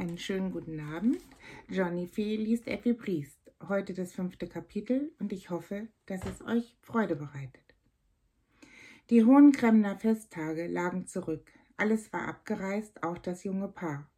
Einen schönen guten Abend. Johnny Fee liest Effi Priest. Heute das fünfte Kapitel und ich hoffe, dass es euch Freude bereitet. Die hohen Kremner Festtage lagen zurück. Alles war abgereist, auch das junge Paar.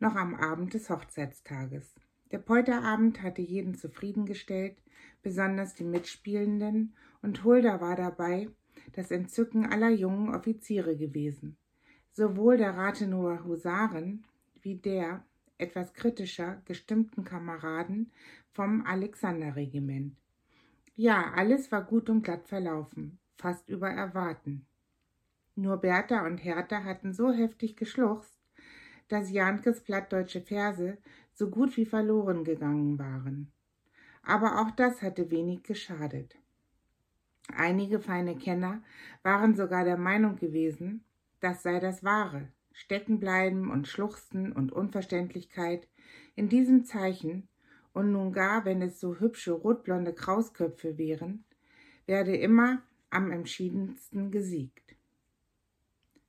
Noch am Abend des Hochzeitstages. Der Polterabend hatte jeden zufriedengestellt, besonders die Mitspielenden, und Hulda war dabei, das Entzücken aller jungen Offiziere gewesen. Sowohl der Rathenower Husaren wie der, etwas kritischer gestimmten Kameraden vom Alexanderregiment. Ja, alles war gut und glatt verlaufen, fast über Erwarten. Nur Bertha und Hertha hatten so heftig geschluchzt, dass Jankes plattdeutsche Verse so gut wie verloren gegangen waren. Aber auch das hatte wenig geschadet. Einige feine Kenner waren sogar der Meinung gewesen, das sei das Wahre, Steckenbleiben und Schluchzen und Unverständlichkeit in diesem Zeichen, und nun gar, wenn es so hübsche rotblonde Krausköpfe wären, werde immer am entschiedensten gesiegt.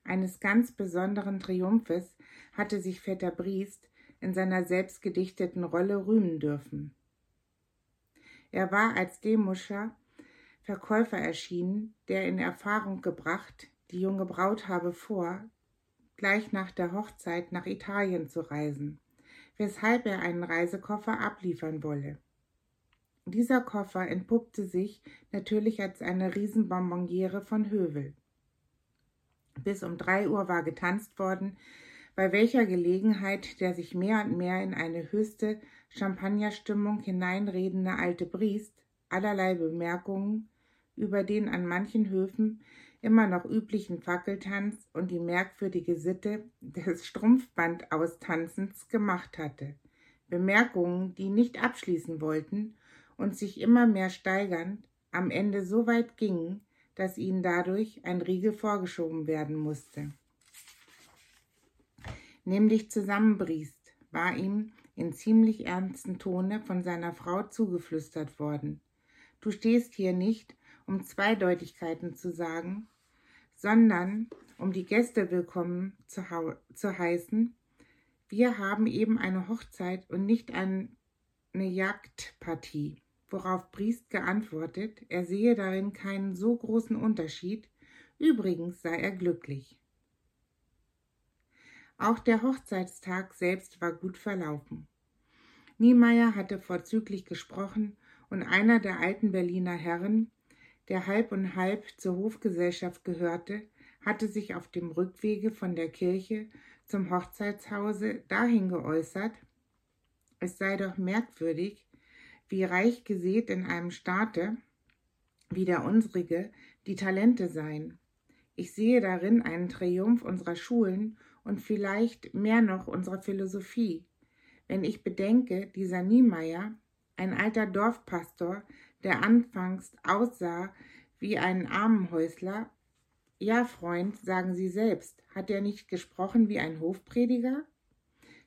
Eines ganz besonderen Triumphes hatte sich Vetter Briest in seiner selbstgedichteten Rolle rühmen dürfen. Er war als Demuscher Verkäufer erschienen, der in Erfahrung gebracht, die junge Braut habe vor, gleich nach der Hochzeit nach Italien zu reisen, weshalb er einen Reisekoffer abliefern wolle. Dieser Koffer entpuppte sich natürlich als eine Riesenbonbonniere von Hövel. Bis um drei Uhr war getanzt worden, bei welcher Gelegenheit der sich mehr und mehr in eine höchste Champagnerstimmung hineinredende alte Briest allerlei Bemerkungen über den an manchen Höfen immer noch üblichen Fackeltanz und die merkwürdige Sitte des Strumpfbandaustanzens gemacht hatte. Bemerkungen, die nicht abschließen wollten und sich immer mehr steigernd am Ende so weit gingen, dass ihnen dadurch ein Riegel vorgeschoben werden musste. Nämlich zusammenbriest, war ihm in ziemlich ernstem Tone von seiner Frau zugeflüstert worden. Du stehst hier nicht, um Zweideutigkeiten zu sagen, sondern um die Gäste willkommen zu, zu heißen. Wir haben eben eine Hochzeit und nicht eine Jagdpartie. Worauf Briest geantwortet, er sehe darin keinen so großen Unterschied, übrigens sei er glücklich. Auch der Hochzeitstag selbst war gut verlaufen. Niemeyer hatte vorzüglich gesprochen und einer der alten Berliner Herren, der halb und halb zur Hofgesellschaft gehörte, hatte sich auf dem Rückwege von der Kirche zum Hochzeitshause dahin geäußert, es sei doch merkwürdig, wie reich gesät in einem Staate wie der unsrige die Talente seien. Ich sehe darin einen Triumph unserer Schulen und vielleicht mehr noch unserer Philosophie. Wenn ich bedenke, dieser Niemeyer, ein alter Dorfpastor, der anfangs aussah wie ein Armenhäusler. Ja, Freund, sagen Sie selbst, hat er nicht gesprochen wie ein Hofprediger?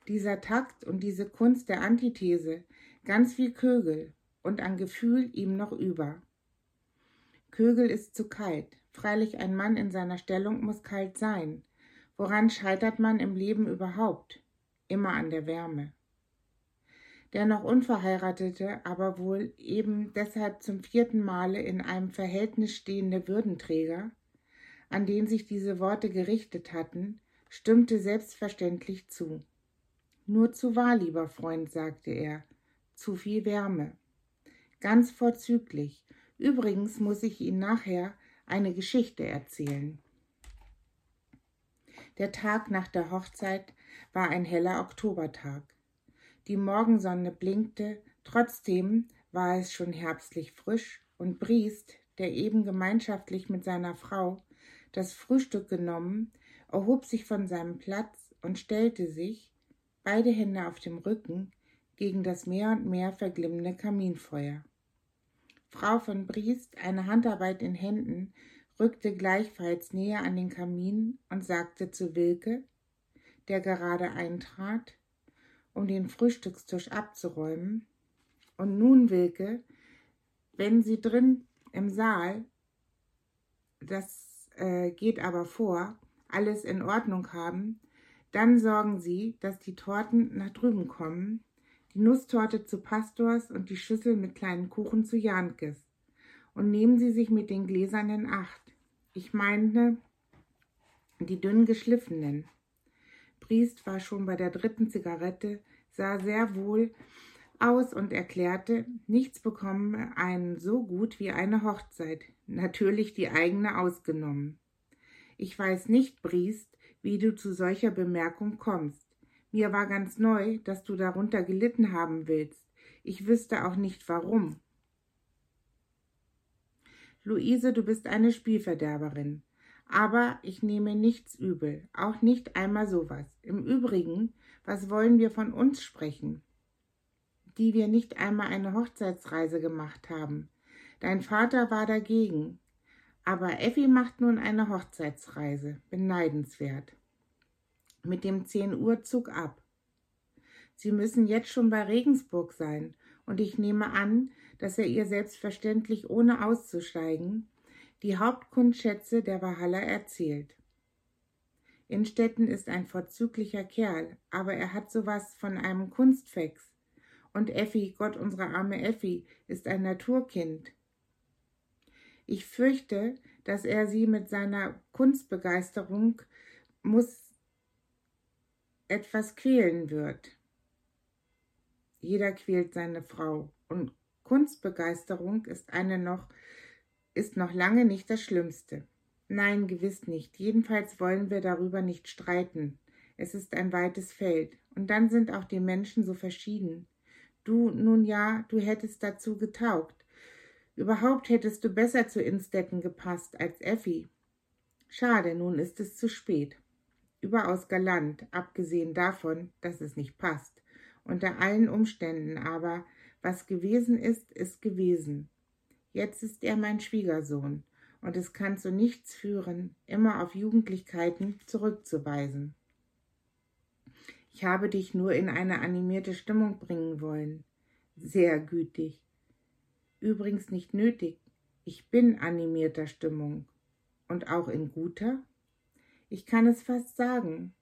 Dieser Takt und diese Kunst der Antithese, ganz wie Kögel und an Gefühl ihm noch über. Kögel ist zu kalt, freilich ein Mann in seiner Stellung muss kalt sein. Woran scheitert man im Leben überhaupt? Immer an der Wärme. Der noch Unverheiratete, aber wohl eben deshalb zum vierten Male in einem Verhältnis stehende Würdenträger, an den sich diese Worte gerichtet hatten, stimmte selbstverständlich zu. Nur zu wahr, lieber Freund, sagte er, zu viel Wärme. Ganz vorzüglich. Übrigens muss ich Ihnen nachher eine Geschichte erzählen. Der Tag nach der Hochzeit war ein heller Oktobertag. Die Morgensonne blinkte, trotzdem war es schon herbstlich frisch, und Briest, der eben gemeinschaftlich mit seiner Frau das Frühstück genommen, erhob sich von seinem Platz und stellte sich, beide Hände auf dem Rücken, gegen das mehr und mehr verglimmende Kaminfeuer. Frau von Briest, eine Handarbeit in Händen, rückte gleichfalls näher an den Kamin und sagte zu Wilke, der gerade eintrat, um den Frühstückstisch abzuräumen. Und nun, Wilke, wenn Sie drin im Saal, das äh, geht aber vor, alles in Ordnung haben, Dann sorgen Sie, dass die Torten nach drüben kommen, die Nusstorte zu Pastors und die Schüssel mit kleinen Kuchen zu Jankes. Und nehmen Sie sich mit den Gläsern in Acht. Ich meine die dünn geschliffenen. Priest war schon bei der dritten Zigarette, sah sehr wohl aus und erklärte, nichts bekomme einen so gut wie eine Hochzeit, natürlich die eigene ausgenommen. Ich weiß nicht, Briest, wie du zu solcher Bemerkung kommst. Mir war ganz neu, dass du darunter gelitten haben willst. Ich wüsste auch nicht warum. Luise, du bist eine Spielverderberin. Aber ich nehme nichts übel, auch nicht einmal sowas. Im Übrigen, was wollen wir von uns sprechen, die wir nicht einmal eine Hochzeitsreise gemacht haben? Dein Vater war dagegen. Aber Effi macht nun eine Hochzeitsreise. Beneidenswert. Mit dem 10 Uhr Zug ab. Sie müssen jetzt schon bei Regensburg sein, und ich nehme an, dass er ihr selbstverständlich ohne auszusteigen die Hauptkundschätze der Walhalla erzählt. Innstetten ist ein vorzüglicher Kerl, aber er hat sowas von einem Kunstfex. Und Effi, Gott unsere arme Effi, ist ein Naturkind. Ich fürchte, dass er sie mit seiner Kunstbegeisterung muss etwas quälen wird. Jeder quält seine Frau und Kunstbegeisterung ist eine noch ist noch lange nicht das Schlimmste. Nein, gewiss nicht. Jedenfalls wollen wir darüber nicht streiten. Es ist ein weites Feld. Und dann sind auch die Menschen so verschieden. Du, nun ja, du hättest dazu getaugt. Überhaupt hättest du besser zu Instetten gepasst als Effi. Schade, nun ist es zu spät. Überaus galant, abgesehen davon, dass es nicht passt. Unter allen Umständen aber, was gewesen ist, ist gewesen. Jetzt ist er mein Schwiegersohn, und es kann zu nichts führen, immer auf Jugendlichkeiten zurückzuweisen. Ich habe dich nur in eine animierte Stimmung bringen wollen. Sehr gütig. Übrigens nicht nötig. Ich bin animierter Stimmung. Und auch in guter? Ich kann es fast sagen.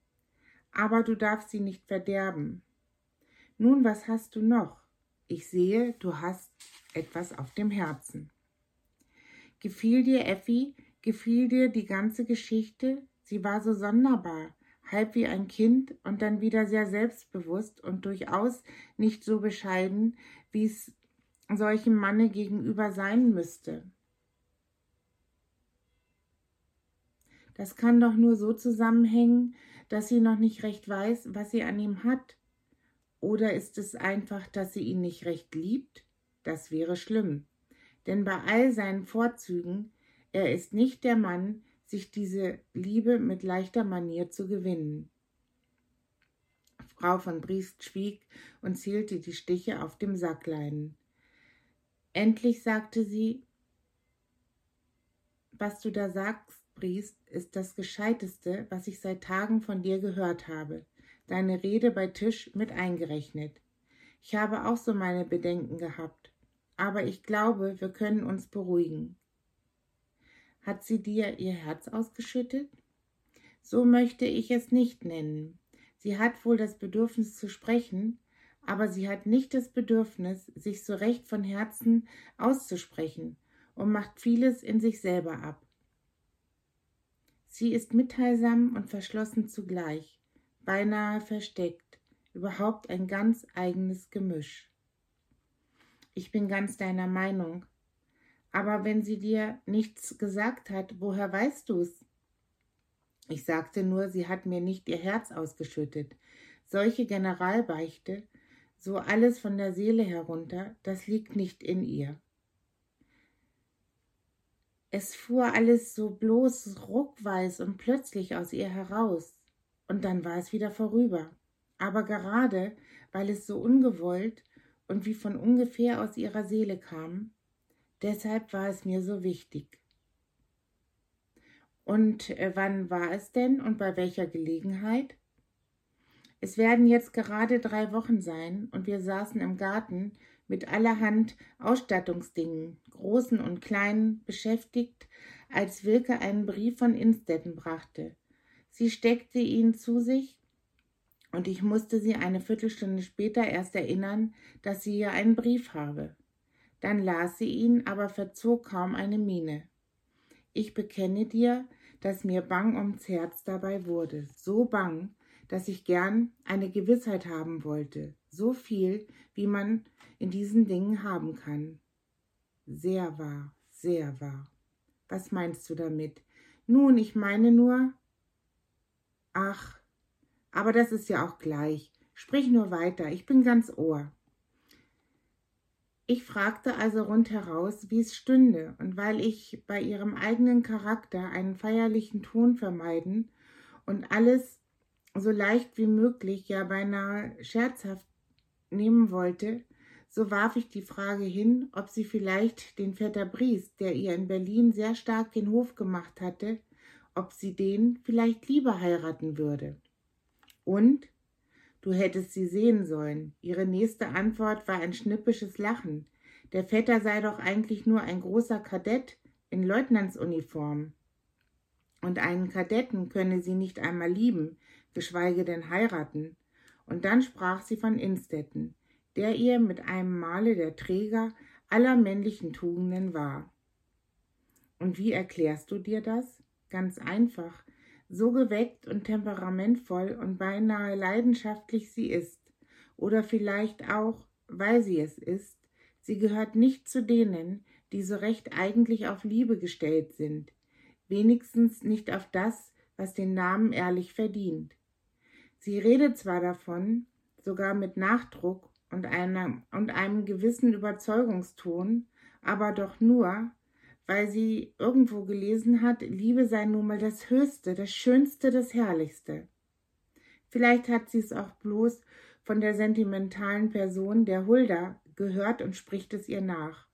Aber du darfst sie nicht verderben. Nun, was hast du noch? Ich sehe, du hast etwas auf dem Herzen. Gefiel dir Effi? Gefiel dir die ganze Geschichte? Sie war so sonderbar, halb wie ein Kind und dann wieder sehr selbstbewusst und durchaus nicht so bescheiden, wie es solchem Manne gegenüber sein müsste. Das kann doch nur so zusammenhängen, dass sie noch nicht recht weiß, was sie an ihm hat. Oder ist es einfach, dass sie ihn nicht recht liebt? Das wäre schlimm. Denn bei all seinen Vorzügen, er ist nicht der Mann, sich diese Liebe mit leichter Manier zu gewinnen. Frau von Briest schwieg und zählte die Stiche auf dem Sackleinen. Endlich sagte sie, was du da sagst, Briest, ist das Gescheiteste, was ich seit Tagen von dir gehört habe, deine Rede bei Tisch mit eingerechnet. Ich habe auch so meine Bedenken gehabt, aber ich glaube, wir können uns beruhigen. Hat sie dir ihr Herz ausgeschüttet? So möchte ich es nicht nennen. Sie hat wohl das Bedürfnis zu sprechen, aber sie hat nicht das Bedürfnis, sich so recht von Herzen auszusprechen und macht vieles in sich selber ab. Sie ist mitteilsam und verschlossen zugleich, beinahe versteckt, überhaupt ein ganz eigenes Gemisch. Ich bin ganz deiner Meinung. Aber wenn sie dir nichts gesagt hat, woher weißt du's? Ich sagte nur, sie hat mir nicht ihr Herz ausgeschüttet. Solche Generalbeichte, so alles von der Seele herunter, das liegt nicht in ihr. Es fuhr alles so bloß ruckweis und plötzlich aus ihr heraus, und dann war es wieder vorüber. Aber gerade, weil es so ungewollt und wie von ungefähr aus ihrer Seele kam. Deshalb war es mir so wichtig. Und äh, wann war es denn und bei welcher Gelegenheit? Es werden jetzt gerade drei Wochen sein und wir saßen im Garten mit allerhand Ausstattungsdingen, großen und kleinen, beschäftigt, als Wilke einen Brief von Instetten brachte. Sie steckte ihn zu sich und ich musste sie eine Viertelstunde später erst erinnern, dass sie hier einen Brief habe. Dann las sie ihn, aber verzog kaum eine Miene. Ich bekenne dir, dass mir bang ums Herz dabei wurde, so bang, dass ich gern eine Gewissheit haben wollte, so viel, wie man in diesen Dingen haben kann. Sehr wahr, sehr wahr. Was meinst du damit? Nun, ich meine nur. Ach, aber das ist ja auch gleich. Sprich nur weiter, ich bin ganz Ohr. Ich fragte also rundheraus, wie es stünde, und weil ich bei ihrem eigenen Charakter einen feierlichen Ton vermeiden und alles so leicht wie möglich, ja beinahe scherzhaft nehmen wollte, so warf ich die Frage hin, ob sie vielleicht den Vetter Bries, der ihr in Berlin sehr stark den Hof gemacht hatte, ob sie den vielleicht lieber heiraten würde. Und? Du hättest sie sehen sollen. Ihre nächste Antwort war ein schnippisches Lachen. Der Vetter sei doch eigentlich nur ein großer Kadett in Leutnantsuniform. Und einen Kadetten könne sie nicht einmal lieben, geschweige denn heiraten. Und dann sprach sie von Innstetten, der ihr mit einem Male der Träger aller männlichen Tugenden war. Und wie erklärst du dir das? Ganz einfach, so geweckt und temperamentvoll und beinahe leidenschaftlich sie ist, oder vielleicht auch, weil sie es ist, sie gehört nicht zu denen, die so recht eigentlich auf Liebe gestellt sind, wenigstens nicht auf das, was den Namen ehrlich verdient. Sie redet zwar davon, sogar mit Nachdruck und, einer, und einem gewissen Überzeugungston, aber doch nur, weil sie irgendwo gelesen hat, Liebe sei nun mal das Höchste, das Schönste, das Herrlichste. Vielleicht hat sie es auch bloß von der sentimentalen Person der Hulda gehört und spricht es ihr nach.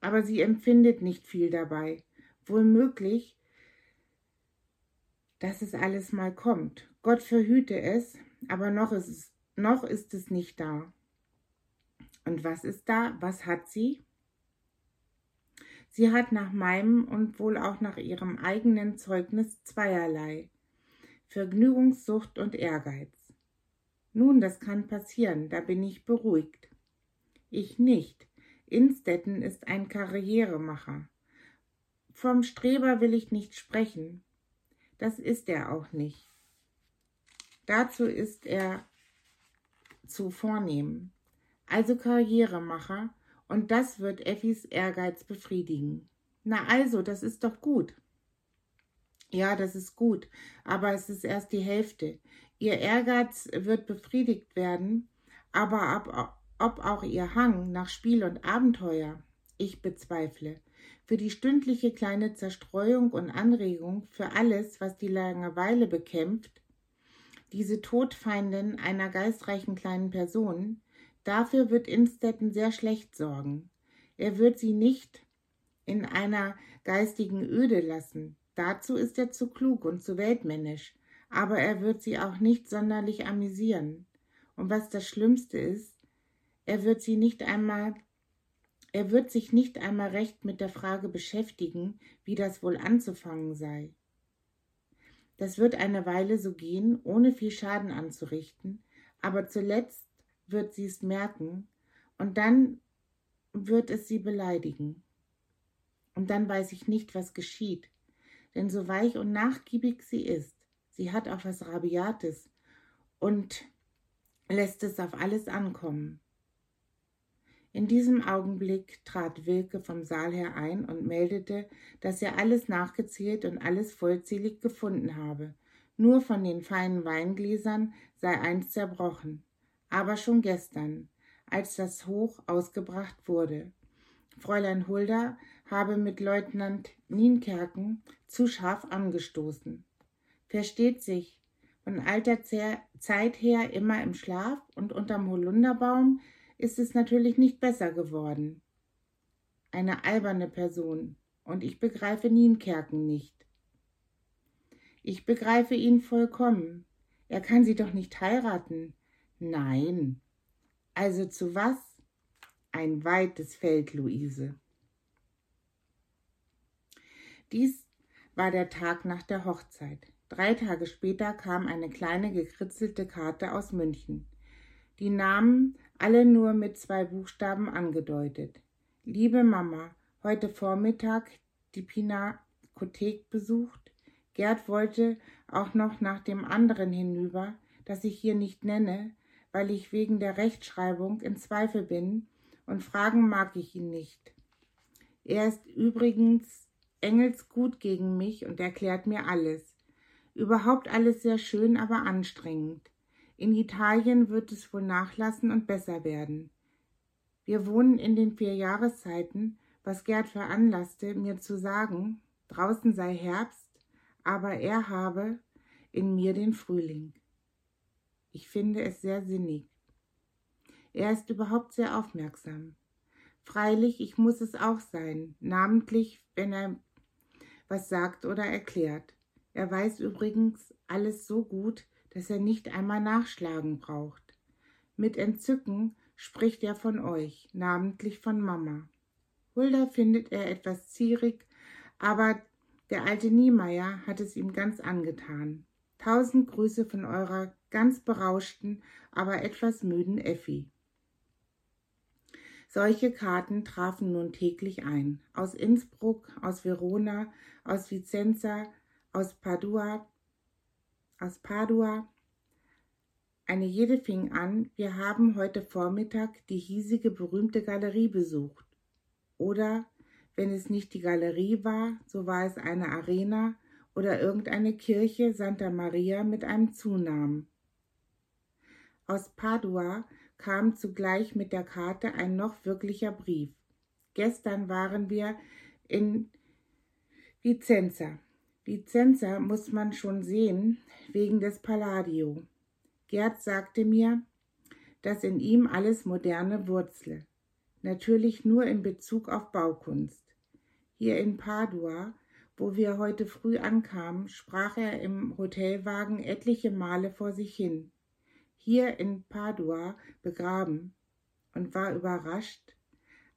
Aber sie empfindet nicht viel dabei. Wohl möglich, dass es alles mal kommt. Gott verhüte es, aber noch ist es, noch ist es nicht da. Und was ist da? Was hat sie? Sie hat nach meinem und wohl auch nach ihrem eigenen Zeugnis zweierlei Vergnügungssucht und Ehrgeiz. Nun, das kann passieren, da bin ich beruhigt. Ich nicht. Innstetten ist ein Karrieremacher. Vom Streber will ich nicht sprechen. Das ist er auch nicht. Dazu ist er zu vornehm. Also Karrieremacher und das wird Effis Ehrgeiz befriedigen. Na also, das ist doch gut. Ja, das ist gut, aber es ist erst die Hälfte. Ihr Ehrgeiz wird befriedigt werden, aber ob, ob auch ihr Hang nach Spiel und Abenteuer, ich bezweifle. Für die stündliche kleine Zerstreuung und Anregung, für alles, was die Langeweile bekämpft, diese Todfeindin einer geistreichen kleinen Person, Dafür wird Innstetten sehr schlecht sorgen. Er wird sie nicht in einer geistigen Öde lassen. Dazu ist er zu klug und zu weltmännisch. Aber er wird sie auch nicht sonderlich amüsieren. Und was das Schlimmste ist, er wird sie nicht einmal er wird sich nicht einmal recht mit der Frage beschäftigen, wie das wohl anzufangen sei. Das wird eine Weile so gehen, ohne viel Schaden anzurichten, aber zuletzt wird sie es merken und dann wird es sie beleidigen. Und dann weiß ich nicht, was geschieht. Denn so weich und nachgiebig sie ist, sie hat auch was Rabiates und lässt es auf alles ankommen. In diesem Augenblick trat Wilke vom Saal her ein und meldete, dass er alles nachgezählt und alles vollzählig gefunden habe. Nur von den feinen Weingläsern sei eins zerbrochen aber schon gestern, als das Hoch ausgebracht wurde. Fräulein Hulda habe mit Leutnant Nienkerken zu scharf angestoßen. Versteht sich, von alter Zeit her immer im Schlaf und unterm Holunderbaum ist es natürlich nicht besser geworden. Eine alberne Person, und ich begreife Nienkerken nicht. Ich begreife ihn vollkommen. Er kann sie doch nicht heiraten. Nein. Also zu was? Ein weites Feld, Luise. Dies war der Tag nach der Hochzeit. Drei Tage später kam eine kleine gekritzelte Karte aus München. Die Namen alle nur mit zwei Buchstaben angedeutet. Liebe Mama, heute Vormittag die Pinakothek besucht. Gerd wollte auch noch nach dem anderen hinüber, das ich hier nicht nenne, weil ich wegen der Rechtschreibung in Zweifel bin und fragen mag ich ihn nicht. Er ist übrigens engelsgut gegen mich und erklärt mir alles. Überhaupt alles sehr schön, aber anstrengend. In Italien wird es wohl nachlassen und besser werden. Wir wohnen in den vier Jahreszeiten, was Gerd veranlasste, mir zu sagen, draußen sei Herbst, aber er habe in mir den Frühling. Ich finde es sehr sinnig. Er ist überhaupt sehr aufmerksam. Freilich, ich muss es auch sein, namentlich, wenn er was sagt oder erklärt. Er weiß übrigens alles so gut, dass er nicht einmal nachschlagen braucht. Mit Entzücken spricht er von euch, namentlich von Mama. Hulda findet er etwas zierig, aber der alte Niemeyer hat es ihm ganz angetan. Tausend Grüße von eurer ganz berauschten, aber etwas müden Effi. Solche Karten trafen nun täglich ein. Aus Innsbruck, aus Verona, aus Vicenza, aus Padua, aus Padua. Eine jede fing an, wir haben heute Vormittag die hiesige berühmte Galerie besucht. Oder, wenn es nicht die Galerie war, so war es eine Arena oder irgendeine Kirche Santa Maria mit einem Zunamen. Aus Padua kam zugleich mit der Karte ein noch wirklicher Brief. Gestern waren wir in Vicenza. Vicenza muss man schon sehen, wegen des Palladio. Gerd sagte mir, dass in ihm alles Moderne wurzle. Natürlich nur in Bezug auf Baukunst. Hier in Padua, wo wir heute früh ankamen, sprach er im Hotelwagen etliche Male vor sich hin hier in Padua begraben und war überrascht,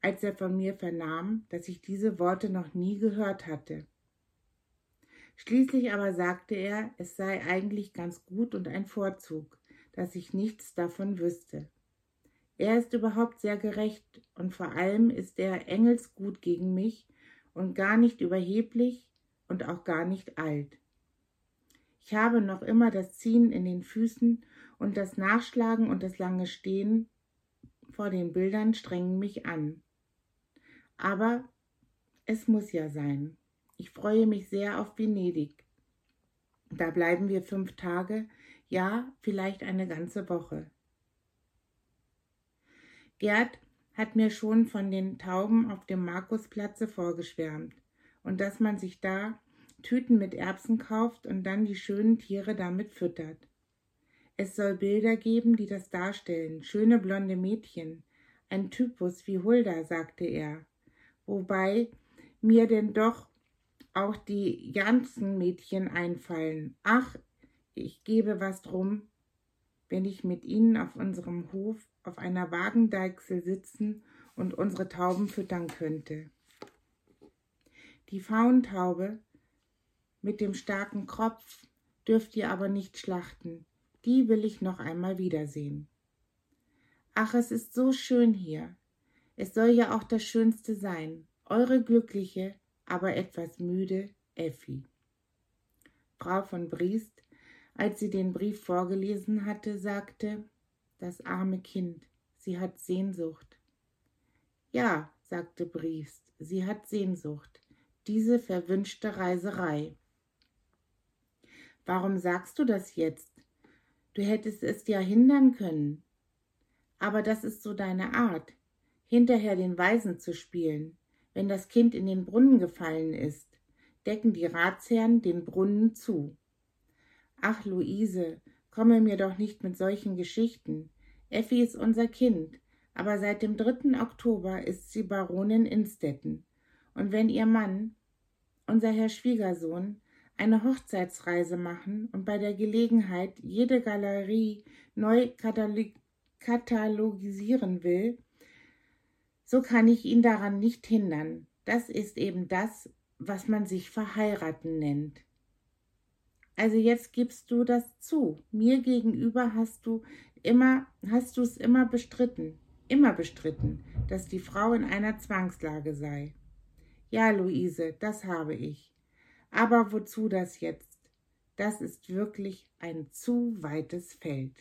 als er von mir vernahm, dass ich diese Worte noch nie gehört hatte. Schließlich aber sagte er, es sei eigentlich ganz gut und ein Vorzug, dass ich nichts davon wüsste. Er ist überhaupt sehr gerecht und vor allem ist er engelsgut gegen mich und gar nicht überheblich und auch gar nicht alt. Ich habe noch immer das Ziehen in den Füßen und das Nachschlagen und das lange Stehen vor den Bildern strengen mich an. Aber es muss ja sein. Ich freue mich sehr auf Venedig. Da bleiben wir fünf Tage, ja, vielleicht eine ganze Woche. Gerd hat mir schon von den Tauben auf dem Markusplatze vorgeschwärmt und dass man sich da Tüten mit Erbsen kauft und dann die schönen Tiere damit füttert. Es soll Bilder geben, die das darstellen, schöne blonde Mädchen, ein Typus wie Hulda, sagte er, wobei mir denn doch auch die Janssen-Mädchen einfallen. Ach, ich gebe was drum, wenn ich mit ihnen auf unserem Hof auf einer Wagendeichsel sitzen und unsere Tauben füttern könnte. Die Fauntaube mit dem starken Kropf dürft ihr aber nicht schlachten, die will ich noch einmal wiedersehen. Ach, es ist so schön hier. Es soll ja auch das Schönste sein. Eure glückliche, aber etwas müde Effi. Frau von Briest, als sie den Brief vorgelesen hatte, sagte, das arme Kind, sie hat Sehnsucht. Ja, sagte Briest, sie hat Sehnsucht, diese verwünschte Reiserei. Warum sagst du das jetzt? Du hättest es ja hindern können. Aber das ist so deine Art, hinterher den Weisen zu spielen. Wenn das Kind in den Brunnen gefallen ist, decken die Ratsherren den Brunnen zu. Ach, Luise, komme mir doch nicht mit solchen Geschichten. Effi ist unser Kind, aber seit dem 3. Oktober ist sie Baronin Instetten. Und wenn ihr Mann, unser Herr Schwiegersohn, eine Hochzeitsreise machen und bei der Gelegenheit jede Galerie neu katalogisieren will, so kann ich ihn daran nicht hindern. Das ist eben das, was man sich verheiraten nennt. Also jetzt gibst du das zu. Mir gegenüber hast du immer, hast du es immer bestritten, immer bestritten, dass die Frau in einer Zwangslage sei. Ja, Luise, das habe ich. Aber wozu das jetzt? Das ist wirklich ein zu weites Feld.